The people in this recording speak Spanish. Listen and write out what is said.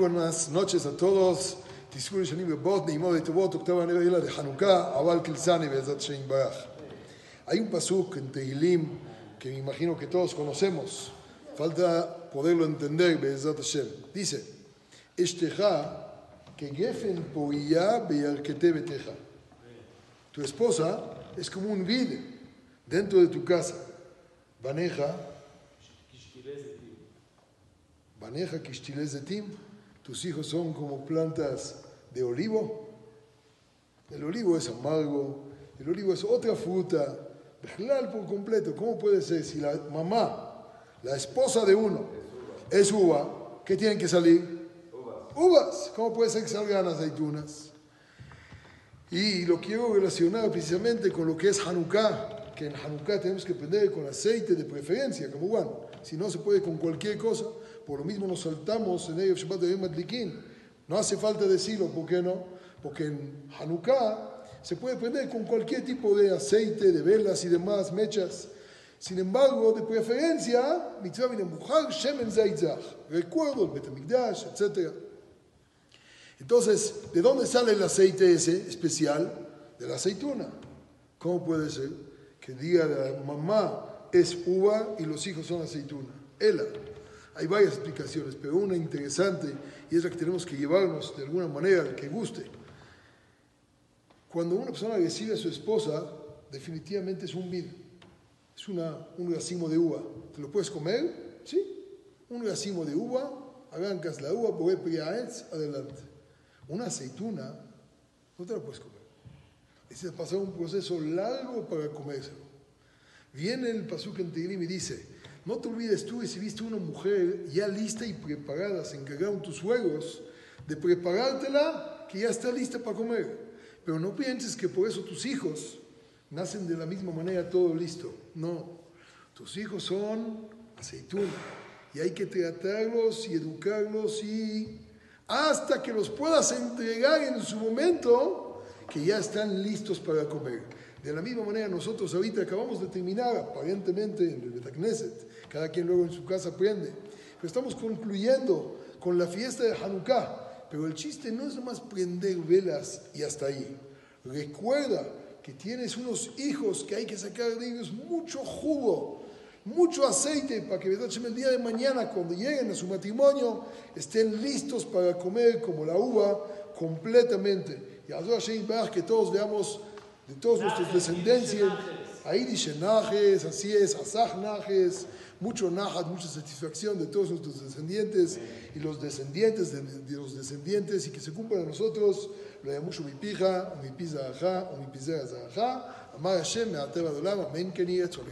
buenas noches a todos. Shanim Bebot, Neimod de Tobot, octava nevela de Hanukkah, Aval Kilzani, Bezat Shein Baraj. Hay un pasuk en Tehilim que me imagino que todos conocemos. Falta poderlo entender, Bezat Hashem. Dice, Eshteja, que gefen poía beyarkete beteja. Tu esposa es como un vid dentro de tu casa. Baneja, Baneja Kishtilez Zetim, tus hijos son como plantas de olivo. El olivo es amargo, el olivo es otra fruta, vegetal por completo. ¿Cómo puede ser si la mamá, la esposa de uno, es uva, ¿qué tienen que salir? Uvas. ¿Cómo puede ser que salgan aceitunas? Y lo quiero relacionar precisamente con lo que es Hanukkah, que en Hanukkah tenemos que prender con aceite de preferencia, como bueno, si no se puede con cualquier cosa. Por lo mismo nos saltamos en el Shabbat de Madlikin. No hace falta decirlo, ¿por qué no? Porque en Hanukkah se puede prender con cualquier tipo de aceite, de velas y demás, mechas. Sin embargo, de preferencia, mitzvah shemen recuerdo el Betamigdash, etc. Entonces, ¿de dónde sale el aceite ese especial? De la aceituna. ¿Cómo puede ser que diga la mamá es uva y los hijos son aceituna? Ela. Hay varias explicaciones, pero una interesante y es la que tenemos que llevarnos de alguna manera, al que guste. Cuando una persona recibe a su esposa, definitivamente es un vid, es una, un racimo de uva. ¿Te lo puedes comer? Sí. Un racimo de uva, arrancas la uva, por adelante. Una aceituna, no te la puedes comer. Necesitas pasar un proceso largo para comérselo. Viene el Pasuk en Tigrim y dice, no te olvides tú, si viste una mujer ya lista y preparada, se encargaron tus suegros de preparártela, que ya está lista para comer. Pero no pienses que por eso tus hijos nacen de la misma manera, todo listo. No, tus hijos son aceituna y hay que tratarlos y educarlos y hasta que los puedas entregar en su momento que ya están listos para comer. De la misma manera, nosotros ahorita acabamos de terminar, aparentemente, en el Betacneset, cada quien luego en su casa aprende, pero estamos concluyendo con la fiesta de Hanukkah. Pero el chiste no es nomás prender velas y hasta ahí. Recuerda que tienes unos hijos que hay que sacar de ellos mucho jugo, mucho aceite para que el día de mañana, cuando lleguen a su matrimonio, estén listos para comer como la uva completamente. Y a que todos veamos de todos nuestros descendencias. Ahí dice Najes, así es, Asaj Najes, mucho Najas, mucha satisfacción de todos nuestros descendientes y los descendientes de, de los descendientes y que se cumpla a nosotros. Lo de mucho mi pija, mi pisa ajá, o mi pisa ajá, amar Hashem, me ateva de amén, que ni